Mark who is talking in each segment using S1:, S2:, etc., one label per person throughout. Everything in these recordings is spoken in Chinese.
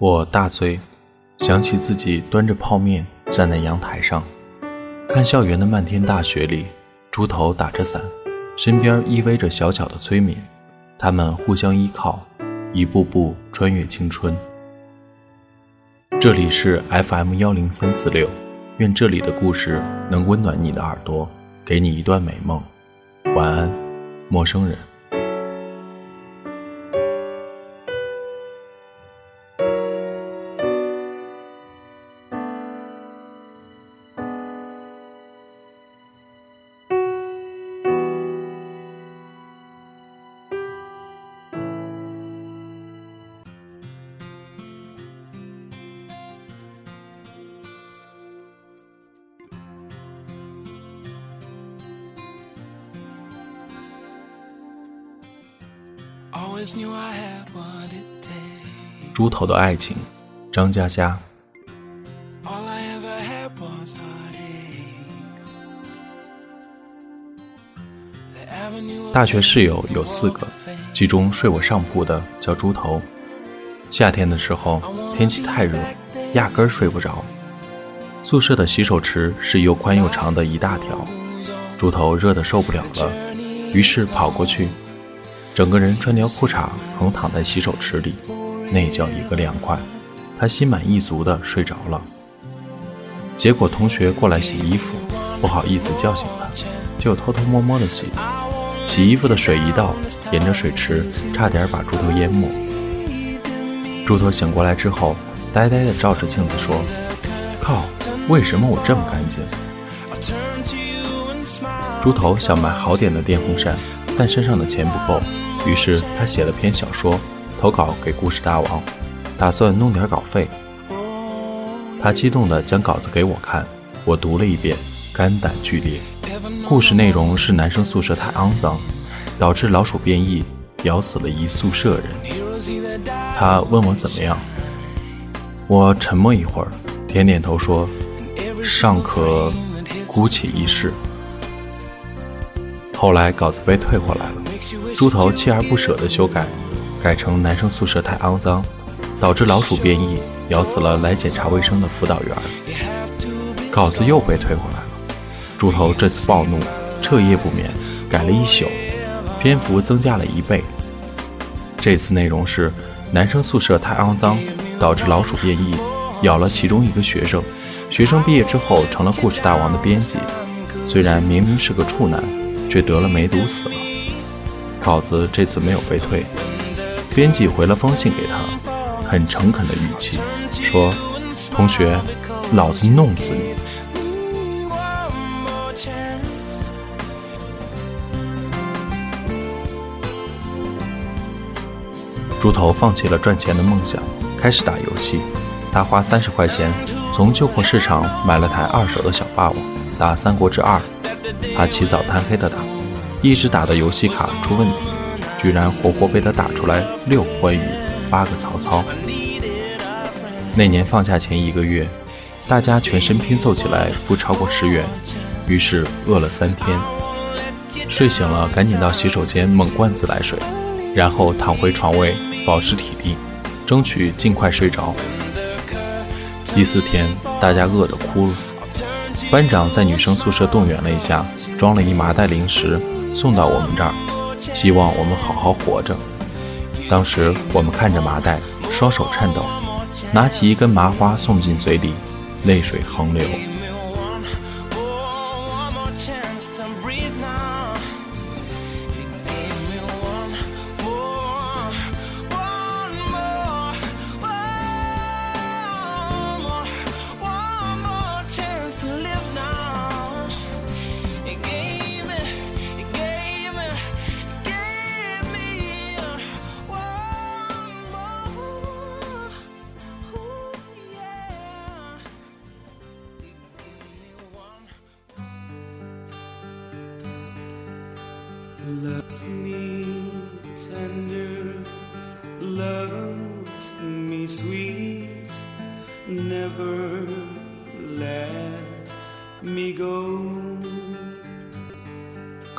S1: 我大醉，想起自己端着泡面站在阳台上，看校园的漫天大雪里，猪头打着伞，身边依偎着小巧的催眠，他们互相依靠，一步步穿越青春。这里是 FM 幺零三四六，愿这里的故事能温暖你的耳朵，给你一段美梦。晚安，陌生人。猪头的爱情，张嘉佳。大学室友有四个，其中睡我上铺的叫猪头。夏天的时候，天气太热，压根儿睡不着。宿舍的洗手池是又宽又长的一大条，猪头热得受不了了，于是跑过去。整个人穿条裤衩横躺在洗手池里，那叫一个凉快。他心满意足地睡着了。结果同学过来洗衣服，不好意思叫醒他，就偷偷摸摸地洗。洗衣服的水一倒，沿着水池差点把猪头淹没。猪头醒过来之后，呆呆地照着镜子说：“靠，为什么我这么干净？”猪头想买好点的电风扇，但身上的钱不够。于是他写了篇小说，投稿给故事大王，打算弄点稿费。他激动地将稿子给我看，我读了一遍，肝胆俱裂。故事内容是男生宿舍太肮脏，导致老鼠变异，咬死了一宿舍人。他问我怎么样，我沉默一会儿，点点头说：“尚可姑且一试。”后来稿子被退回来了。猪头锲而不舍地修改，改成男生宿舍太肮脏，导致老鼠变异，咬死了来检查卫生的辅导员。稿子又被退回来了。猪头这次暴怒，彻夜不眠，改了一宿，篇幅增加了一倍。这次内容是男生宿舍太肮脏，导致老鼠变异，咬了其中一个学生。学生毕业之后成了故事大王的编辑，虽然明明是个处男，却得了梅毒死了。稿子这次没有被退，编辑回了封信给他，很诚恳的语气说：“同学，老子弄死你！”猪头放弃了赚钱的梦想，开始打游戏。他花三十块钱从旧货市场买了台二手的小霸王，打《三国志二》。他起早贪黑的打。一直打的游戏卡出问题，居然活活被他打出来六关羽，八个曹操。那年放假前一个月，大家全身拼凑起来不超过十元，于是饿了三天。睡醒了，赶紧到洗手间猛灌自来水，然后躺回床位保持体力，争取尽快睡着。第四天，大家饿得哭了。班长在女生宿舍动员了一下，装了一麻袋零食。送到我们这儿，希望我们好好活着。当时我们看着麻袋，双手颤抖，拿起一根麻花送进嘴里，泪水横流。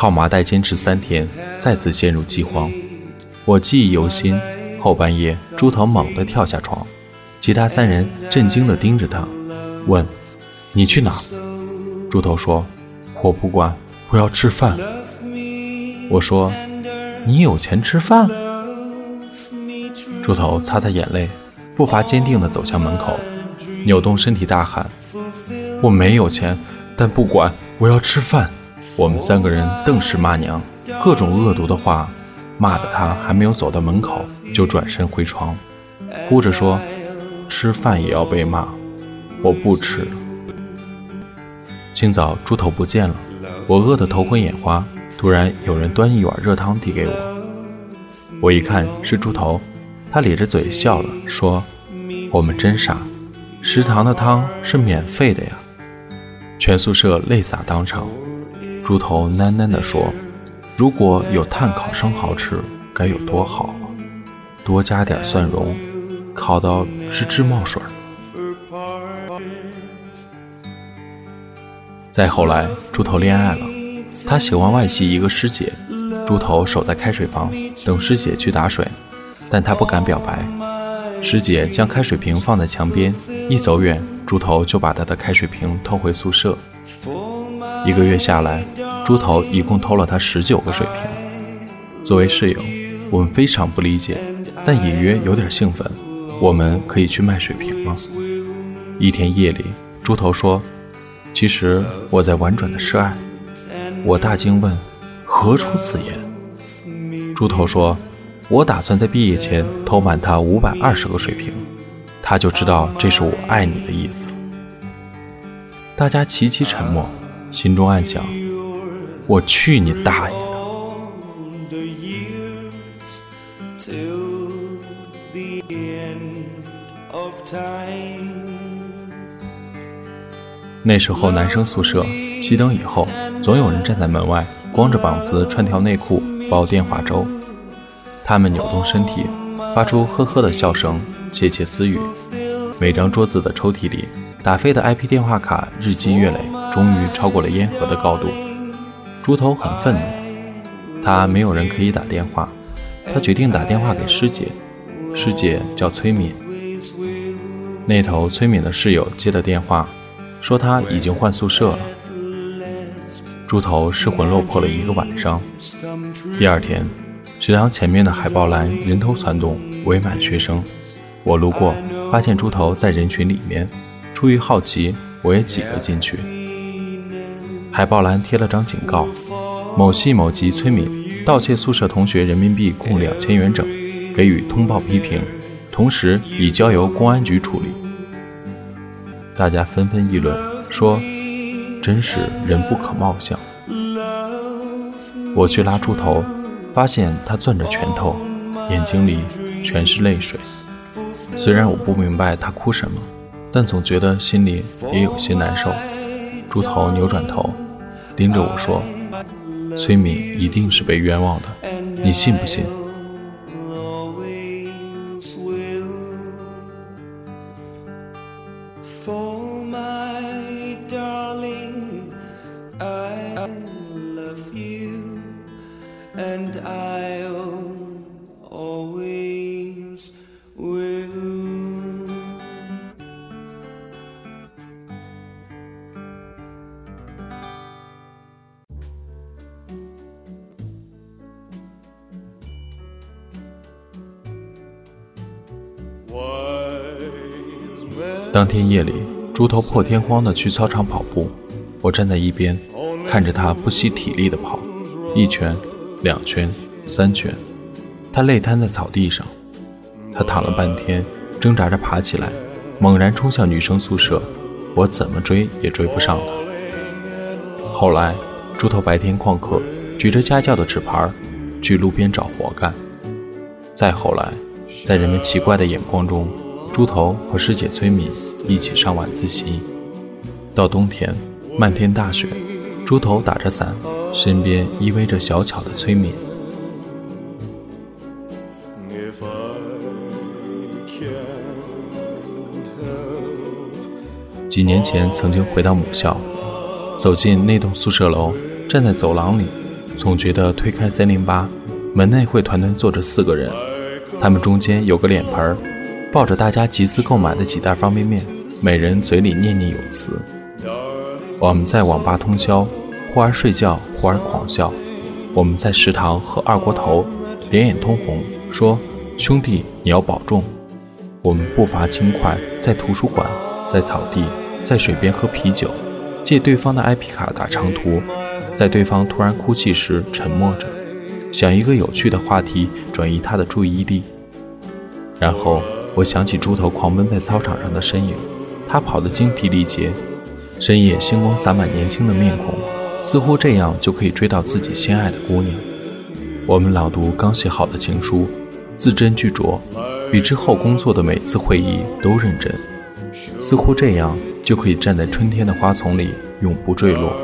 S1: 靠麻袋坚持三天，再次陷入饥荒。我记忆犹新。后半夜，猪头猛地跳下床，其他三人震惊地盯着他，问：“你去哪？”猪头说：“我不管，我要吃饭。”我说：“你有钱吃饭？”猪头擦擦眼泪，步伐坚定地走向门口，扭动身体大喊：“我没有钱，但不管，我要吃饭！”我们三个人瞪视骂娘，各种恶毒的话，骂得他还没有走到门口，就转身回床，哭着说：“吃饭也要被骂，我不吃。”清早，猪头不见了，我饿得头昏眼花。突然有人端一碗热汤递给我，我一看是猪头，他咧着嘴笑了，说：“我们真傻，食堂的汤是免费的呀。”全宿舍泪洒当场。猪头喃喃地说：“如果有炭烤生蚝吃，该有多好！多加点蒜蓉，烤到吱吱冒水。”再后来，猪头恋爱了。他喜欢外系一个师姐，猪头守在开水房等师姐去打水，但他不敢表白。师姐将开水瓶放在墙边，一走远，猪头就把他的开水瓶偷回宿舍。一个月下来，猪头一共偷了他十九个水瓶。作为室友，我们非常不理解，但隐约有点兴奋。我们可以去卖水瓶吗？一天夜里，猪头说：“其实我在婉转的示爱。”我大惊问：“何出此言？”猪头说：“我打算在毕业前偷满他五百二十个水瓶，他就知道这是我爱你的意思。”大家齐齐沉默，心中暗想：“我去你大爷的！”那时候男生宿舍熄灯以后。总有人站在门外，光着膀子穿条内裤煲电话粥。他们扭动身体，发出呵呵的笑声，窃窃私语。每张桌子的抽屉里，打飞的 IP 电话卡日积月累，终于超过了烟盒的高度。猪头很愤怒，他没有人可以打电话，他决定打电话给师姐。师姐叫崔敏。那头崔敏的室友接的电话，说他已经换宿舍了。猪头失魂落魄了一个晚上。第二天，食堂前面的海报栏人头攒动，围满学生。我路过，发现猪头在人群里面。出于好奇，我也挤了进去。海报栏贴了张警告：某系某级村民盗窃宿舍同学人民币共两千元整，给予通报批评，同时已交由公安局处理。大家纷纷议论说。真是人不可貌相。我去拉猪头，发现他攥着拳头，眼睛里全是泪水。虽然我不明白他哭什么，但总觉得心里也有些难受。猪头扭转头，盯着我说：“崔敏一定是被冤枉的，你信不信？”当天夜里，猪头破天荒地去操场跑步，我站在一边，看着他不惜体力地跑，一圈、两圈、三圈，他累瘫在草地上。他躺了半天，挣扎着爬起来，猛然冲向女生宿舍，我怎么追也追不上他。后来，猪头白天旷课，举着家教的纸牌，去路边找活干。再后来，在人们奇怪的眼光中。猪头和师姐崔敏一起上晚自习。到冬天，漫天大雪，猪头打着伞，身边依偎着小巧的崔敏。几年前曾经回到母校，走进那栋宿舍楼，站在走廊里，总觉得推开三零八，门内会团团坐着四个人，他们中间有个脸盆儿。抱着大家集资购买的几袋方便面，每人嘴里念念有词。我们在网吧通宵，忽而睡觉，忽而狂笑。我们在食堂喝二锅头，脸眼通红，说：“兄弟，你要保重。”我们步伐轻快，在图书馆，在草地，在水边喝啤酒，借对方的 IP 卡打长途，在对方突然哭泣时沉默着，想一个有趣的话题转移他的注意力。然后我想起猪头狂奔在操场上的身影，他跑得精疲力竭，深夜星光洒满年轻的面孔。似乎这样就可以追到自己心爱的姑娘。我们朗读刚写好的情书，字斟句酌，比之后工作的每次会议都认真。似乎这样就可以站在春天的花丛里永不坠落。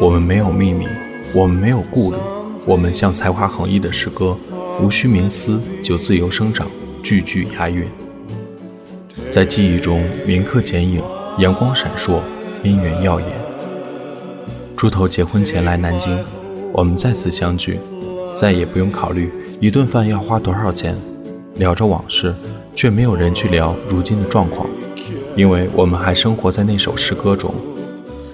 S1: 我们没有秘密，我们没有顾虑，我们像才华横溢的诗歌，无需冥思就自由生长，句句押韵。在记忆中铭刻剪影，阳光闪烁，边缘耀眼。猪头结婚前来南京，我们再次相聚，再也不用考虑一顿饭要花多少钱，聊着往事，却没有人去聊如今的状况，因为我们还生活在那首诗歌中，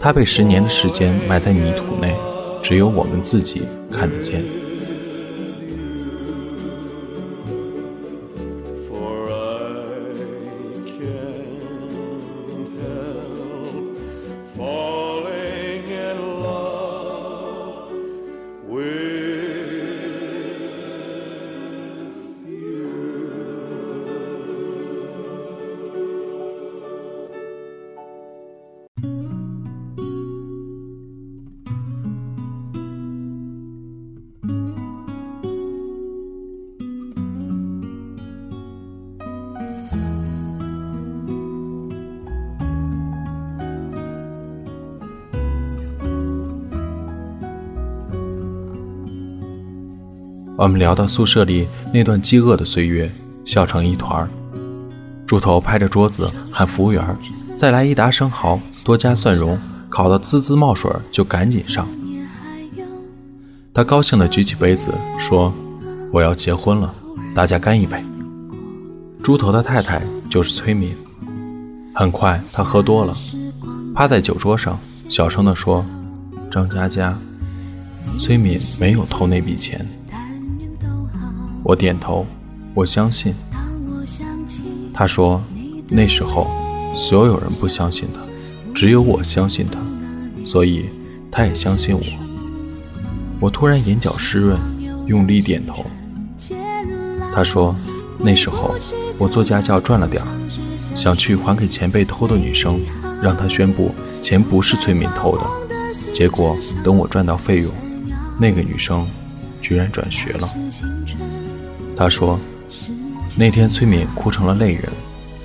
S1: 它被十年的时间埋在泥土内，只有我们自己看得见。我们聊到宿舍里那段饥饿的岁月，笑成一团儿。猪头拍着桌子喊服务员：“再来一打生蚝，多加蒜蓉，烤得滋滋冒水就赶紧上。”他高兴地举起杯子说：“我要结婚了，大家干一杯。”猪头的太太就是崔敏。很快他喝多了，趴在酒桌上小声地说：“张佳佳，崔敏没有偷那笔钱。”我点头，我相信。他说：“那时候，所有人不相信他，只有我相信他，所以他也相信我。”我突然眼角湿润，用力点头。他说：“那时候，我做家教赚了点儿，想去还给前辈偷的女生，让他宣布钱不是崔敏偷的。结果等我赚到费用，那个女生居然转学了。”他说：“那天崔敏哭成了泪人，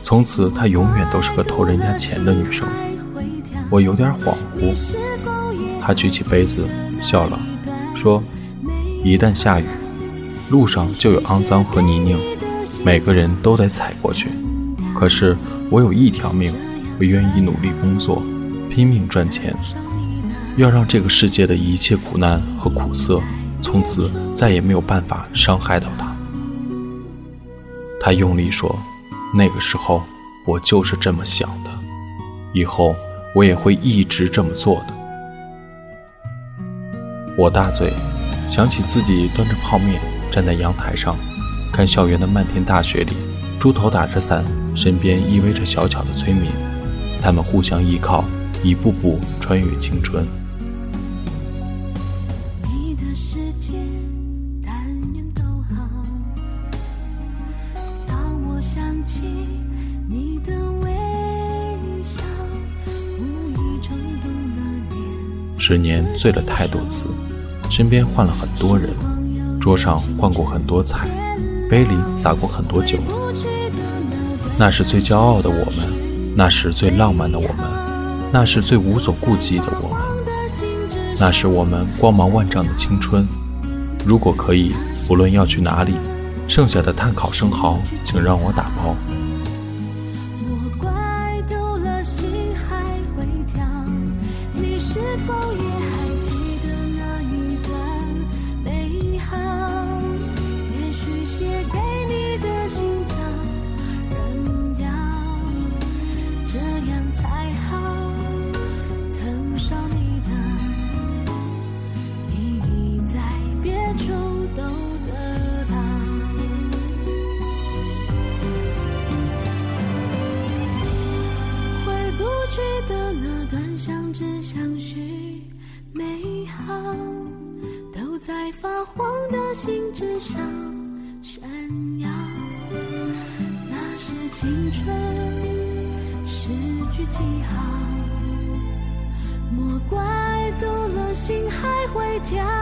S1: 从此她永远都是个偷人家钱的女生。”我有点恍惚。他举起杯子笑了，说：“一旦下雨，路上就有肮脏和泥泞，每个人都得踩过去。可是我有一条命，我愿意努力工作，拼命赚钱，要让这个世界的一切苦难和苦涩，从此再也没有办法伤害到他。”他用力说：“那个时候，我就是这么想的，以后我也会一直这么做的。”我大嘴，想起自己端着泡面站在阳台上，看校园的漫天大雪里，猪头打着伞，身边依偎着小巧的崔敏，他们互相依靠，一步步穿越青春。十年醉了太多次，身边换了很多人，桌上换过很多菜，杯里洒过很多酒。那是最骄傲的我们，那是最浪漫的我们，那是最无所顾忌的我们，那是我们光芒万丈的青春。如果可以，无论要去哪里，剩下的碳烤生蚝，请让我打的心之。
S2: 上闪耀。那是青春诗句记号，莫怪读了心还会跳。